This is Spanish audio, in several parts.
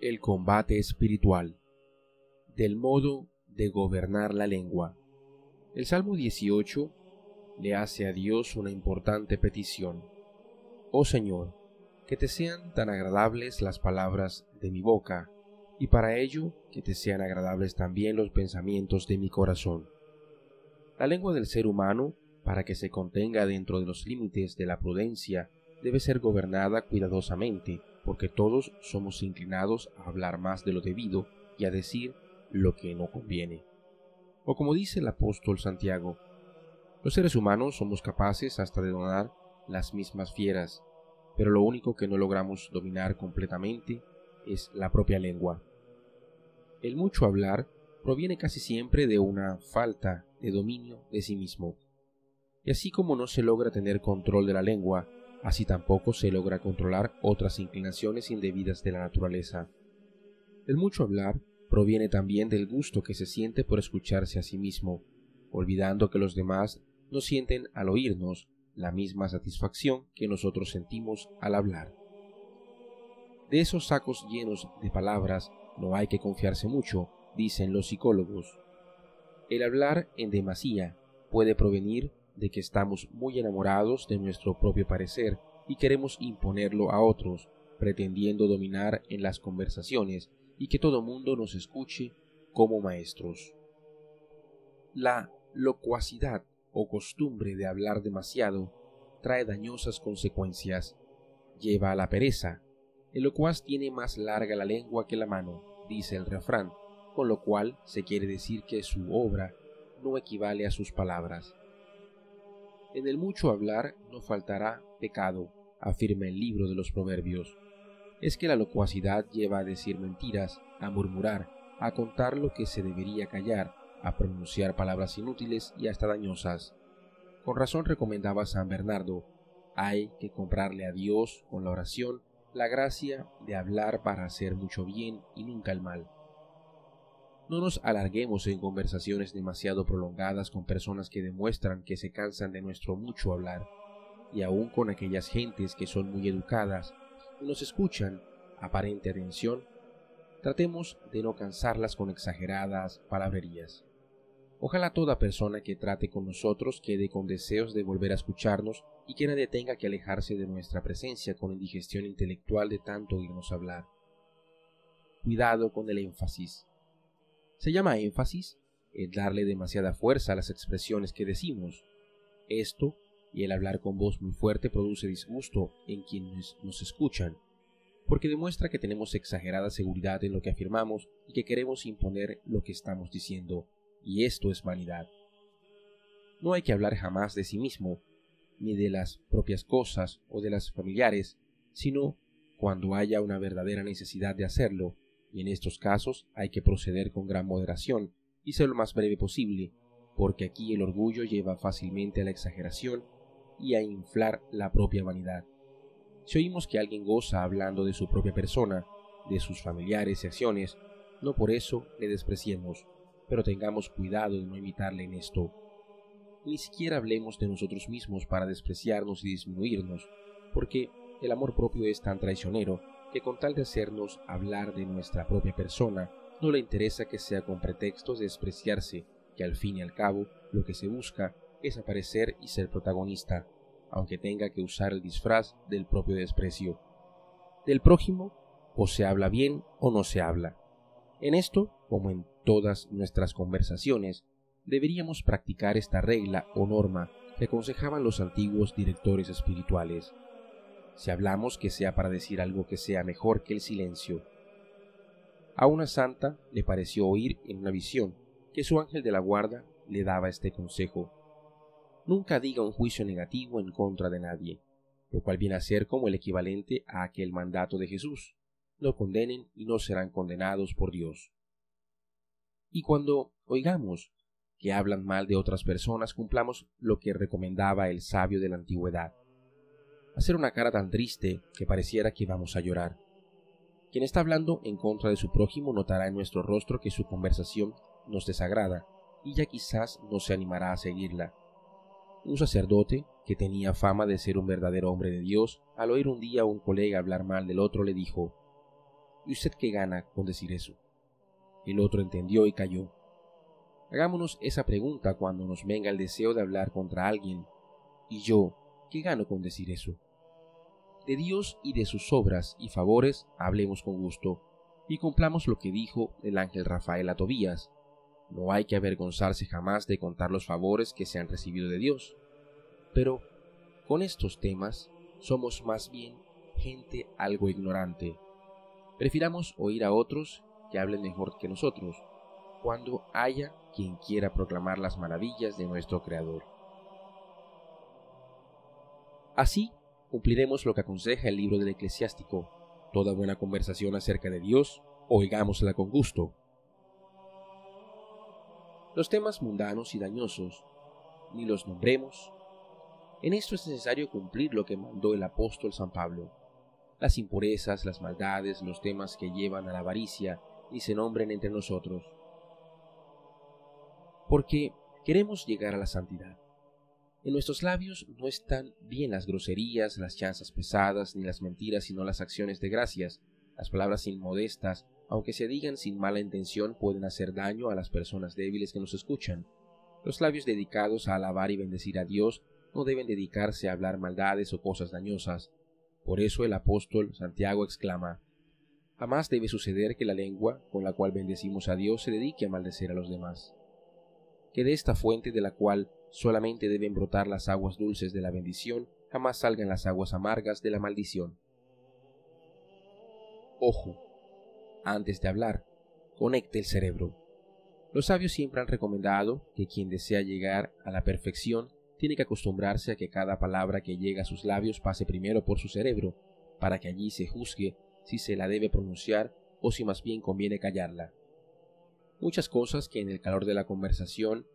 El combate espiritual. Del modo de gobernar la lengua. El Salmo 18 le hace a Dios una importante petición. Oh Señor, que te sean tan agradables las palabras de mi boca, y para ello que te sean agradables también los pensamientos de mi corazón. La lengua del ser humano, para que se contenga dentro de los límites de la prudencia, debe ser gobernada cuidadosamente, porque todos somos inclinados a hablar más de lo debido y a decir lo que no conviene. O como dice el apóstol Santiago, los seres humanos somos capaces hasta de donar las mismas fieras, pero lo único que no logramos dominar completamente es la propia lengua. El mucho hablar proviene casi siempre de una falta de dominio de sí mismo. Y así como no se logra tener control de la lengua, Así tampoco se logra controlar otras inclinaciones indebidas de la naturaleza. El mucho hablar proviene también del gusto que se siente por escucharse a sí mismo, olvidando que los demás no sienten al oírnos la misma satisfacción que nosotros sentimos al hablar. De esos sacos llenos de palabras no hay que confiarse mucho, dicen los psicólogos. El hablar en demasía puede provenir de que estamos muy enamorados de nuestro propio parecer y queremos imponerlo a otros, pretendiendo dominar en las conversaciones y que todo mundo nos escuche como maestros. La locuacidad o costumbre de hablar demasiado trae dañosas consecuencias. Lleva a la pereza. El locuaz tiene más larga la lengua que la mano, dice el refrán, con lo cual se quiere decir que su obra no equivale a sus palabras. En el mucho hablar no faltará pecado, afirma el libro de los Proverbios. Es que la locuacidad lleva a decir mentiras, a murmurar, a contar lo que se debería callar, a pronunciar palabras inútiles y hasta dañosas. Con razón recomendaba San Bernardo, hay que comprarle a Dios con la oración la gracia de hablar para hacer mucho bien y nunca el mal. No nos alarguemos en conversaciones demasiado prolongadas con personas que demuestran que se cansan de nuestro mucho hablar, y aun con aquellas gentes que son muy educadas y nos escuchan aparente atención, tratemos de no cansarlas con exageradas palabrerías. Ojalá toda persona que trate con nosotros quede con deseos de volver a escucharnos y que nadie tenga que alejarse de nuestra presencia con indigestión intelectual de tanto oírnos hablar. Cuidado con el énfasis. Se llama énfasis el darle demasiada fuerza a las expresiones que decimos. Esto y el hablar con voz muy fuerte produce disgusto en quienes nos escuchan, porque demuestra que tenemos exagerada seguridad en lo que afirmamos y que queremos imponer lo que estamos diciendo, y esto es vanidad. No hay que hablar jamás de sí mismo, ni de las propias cosas o de las familiares, sino cuando haya una verdadera necesidad de hacerlo, y en estos casos hay que proceder con gran moderación y ser lo más breve posible, porque aquí el orgullo lleva fácilmente a la exageración y a inflar la propia vanidad. Si oímos que alguien goza hablando de su propia persona, de sus familiares y acciones, no por eso le despreciemos, pero tengamos cuidado de no imitarle en esto. Ni siquiera hablemos de nosotros mismos para despreciarnos y disminuirnos, porque el amor propio es tan traicionero que con tal de hacernos hablar de nuestra propia persona, no le interesa que sea con pretextos de despreciarse, que al fin y al cabo lo que se busca es aparecer y ser protagonista, aunque tenga que usar el disfraz del propio desprecio. Del prójimo, o se habla bien o no se habla. En esto, como en todas nuestras conversaciones, deberíamos practicar esta regla o norma que aconsejaban los antiguos directores espirituales si hablamos que sea para decir algo que sea mejor que el silencio. A una santa le pareció oír en una visión que su ángel de la guarda le daba este consejo. Nunca diga un juicio negativo en contra de nadie, lo cual viene a ser como el equivalente a aquel mandato de Jesús. No condenen y no serán condenados por Dios. Y cuando oigamos que hablan mal de otras personas, cumplamos lo que recomendaba el sabio de la antigüedad hacer una cara tan triste que pareciera que vamos a llorar. Quien está hablando en contra de su prójimo notará en nuestro rostro que su conversación nos desagrada y ya quizás no se animará a seguirla. Un sacerdote, que tenía fama de ser un verdadero hombre de Dios, al oír un día a un colega hablar mal del otro, le dijo ¿Y usted qué gana con decir eso? El otro entendió y cayó. Hagámonos esa pregunta cuando nos venga el deseo de hablar contra alguien. ¿Y yo qué gano con decir eso? De Dios y de sus obras y favores hablemos con gusto, y cumplamos lo que dijo el ángel Rafael a Tobías. No hay que avergonzarse jamás de contar los favores que se han recibido de Dios. Pero con estos temas somos más bien gente algo ignorante. Prefiramos oír a otros que hablen mejor que nosotros, cuando haya quien quiera proclamar las maravillas de nuestro Creador. Así cumpliremos lo que aconseja el libro del eclesiástico. Toda buena conversación acerca de Dios, oigámosla con gusto. Los temas mundanos y dañosos, ni los nombremos. En esto es necesario cumplir lo que mandó el apóstol San Pablo. Las impurezas, las maldades, los temas que llevan a la avaricia, ni se nombren entre nosotros. Porque queremos llegar a la santidad. En nuestros labios no están bien las groserías, las chanzas pesadas, ni las mentiras, sino las acciones de gracias. Las palabras inmodestas, aunque se digan sin mala intención, pueden hacer daño a las personas débiles que nos escuchan. Los labios dedicados a alabar y bendecir a Dios no deben dedicarse a hablar maldades o cosas dañosas. Por eso el apóstol Santiago exclama, Jamás debe suceder que la lengua con la cual bendecimos a Dios se dedique a maldecer a los demás. Que de esta fuente de la cual solamente deben brotar las aguas dulces de la bendición, jamás salgan las aguas amargas de la maldición. Ojo, antes de hablar, conecte el cerebro. Los sabios siempre han recomendado que quien desea llegar a la perfección tiene que acostumbrarse a que cada palabra que llega a sus labios pase primero por su cerebro, para que allí se juzgue si se la debe pronunciar o si más bien conviene callarla. Muchas cosas que en el calor de la conversación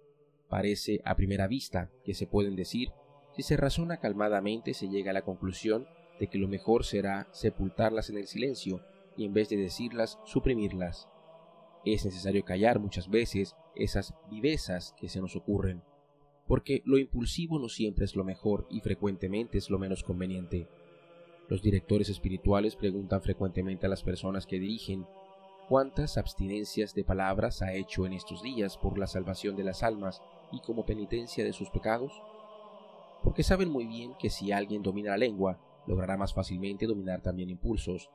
parece a primera vista que se pueden decir, si se razona calmadamente se llega a la conclusión de que lo mejor será sepultarlas en el silencio y en vez de decirlas, suprimirlas. Es necesario callar muchas veces esas vivezas que se nos ocurren, porque lo impulsivo no siempre es lo mejor y frecuentemente es lo menos conveniente. Los directores espirituales preguntan frecuentemente a las personas que dirigen cuántas abstinencias de palabras ha hecho en estos días por la salvación de las almas y como penitencia de sus pecados, porque saben muy bien que si alguien domina la lengua, logrará más fácilmente dominar también impulsos.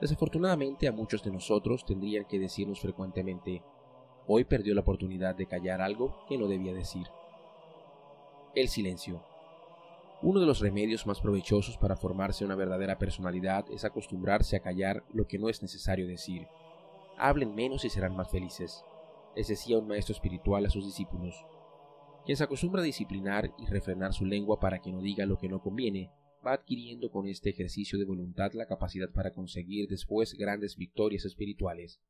Desafortunadamente a muchos de nosotros tendrían que decirnos frecuentemente, hoy perdió la oportunidad de callar algo que no debía decir. El silencio. Uno de los remedios más provechosos para formarse una verdadera personalidad es acostumbrarse a callar lo que no es necesario decir. Hablen menos y serán más felices, les decía un maestro espiritual a sus discípulos. Quien se acostumbra a disciplinar y refrenar su lengua para que no diga lo que no conviene, va adquiriendo con este ejercicio de voluntad la capacidad para conseguir después grandes victorias espirituales.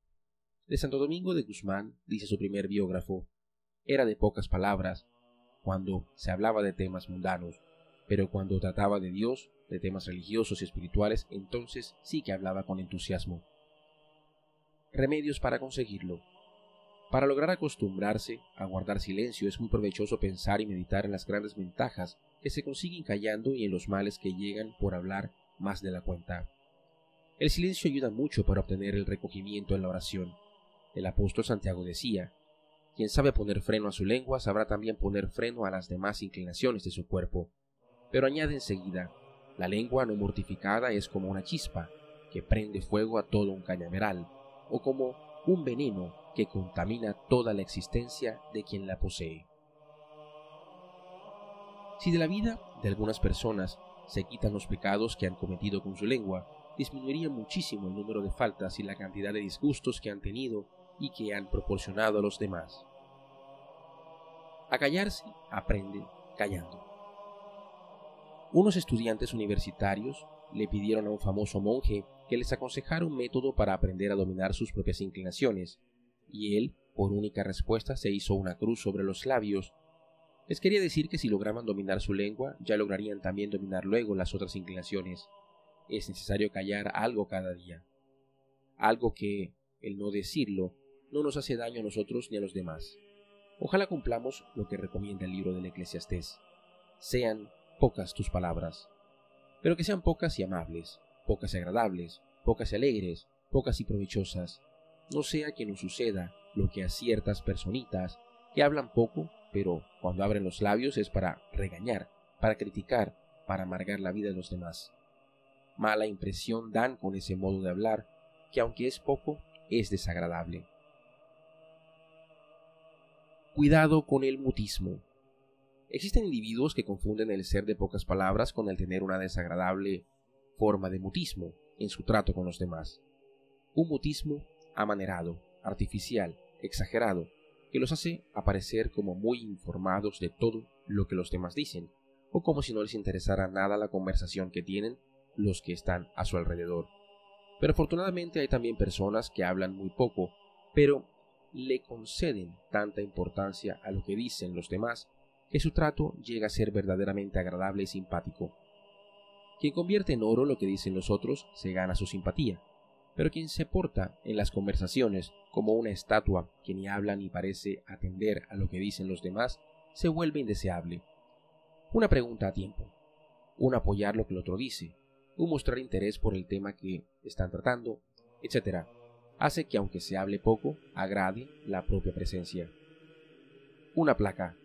De Santo Domingo de Guzmán, dice su primer biógrafo, era de pocas palabras, cuando se hablaba de temas mundanos, pero cuando trataba de Dios, de temas religiosos y espirituales, entonces sí que hablaba con entusiasmo. Remedios para conseguirlo. Para lograr acostumbrarse a guardar silencio es muy provechoso pensar y meditar en las grandes ventajas que se consiguen callando y en los males que llegan por hablar más de la cuenta. El silencio ayuda mucho para obtener el recogimiento en la oración. El apóstol Santiago decía, quien sabe poner freno a su lengua sabrá también poner freno a las demás inclinaciones de su cuerpo. Pero añade enseguida, la lengua no mortificada es como una chispa que prende fuego a todo un cañaveral, o como un veneno que contamina toda la existencia de quien la posee. Si de la vida de algunas personas se quitan los pecados que han cometido con su lengua, disminuiría muchísimo el número de faltas y la cantidad de disgustos que han tenido y que han proporcionado a los demás. A callarse aprende callando. Unos estudiantes universitarios le pidieron a un famoso monje que les aconsejara un método para aprender a dominar sus propias inclinaciones, y él, por única respuesta, se hizo una cruz sobre los labios. Les quería decir que si lograban dominar su lengua, ya lograrían también dominar luego las otras inclinaciones. Es necesario callar algo cada día. Algo que, el no decirlo, no nos hace daño a nosotros ni a los demás. Ojalá cumplamos lo que recomienda el libro del Eclesiastés. Sean pocas tus palabras, pero que sean pocas y amables, pocas y agradables, pocas y alegres, pocas y provechosas, no sea que nos suceda lo que a ciertas personitas que hablan poco, pero cuando abren los labios es para regañar, para criticar, para amargar la vida de los demás. Mala impresión dan con ese modo de hablar, que aunque es poco, es desagradable. Cuidado con el mutismo. Existen individuos que confunden el ser de pocas palabras con el tener una desagradable forma de mutismo en su trato con los demás. Un mutismo amanerado, artificial, exagerado, que los hace aparecer como muy informados de todo lo que los demás dicen, o como si no les interesara nada la conversación que tienen los que están a su alrededor. Pero afortunadamente hay también personas que hablan muy poco, pero le conceden tanta importancia a lo que dicen los demás que su trato llega a ser verdaderamente agradable y simpático. Quien convierte en oro lo que dicen los otros se gana su simpatía, pero quien se porta en las conversaciones como una estatua que ni habla ni parece atender a lo que dicen los demás, se vuelve indeseable. Una pregunta a tiempo, un apoyar lo que el otro dice, un mostrar interés por el tema que están tratando, etc., hace que aunque se hable poco, agrade la propia presencia. Una placa.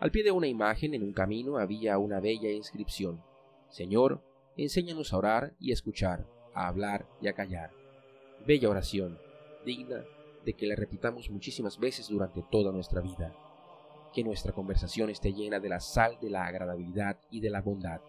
Al pie de una imagen en un camino había una bella inscripción. Señor, enséñanos a orar y escuchar, a hablar y a callar. Bella oración, digna de que la repitamos muchísimas veces durante toda nuestra vida. Que nuestra conversación esté llena de la sal de la agradabilidad y de la bondad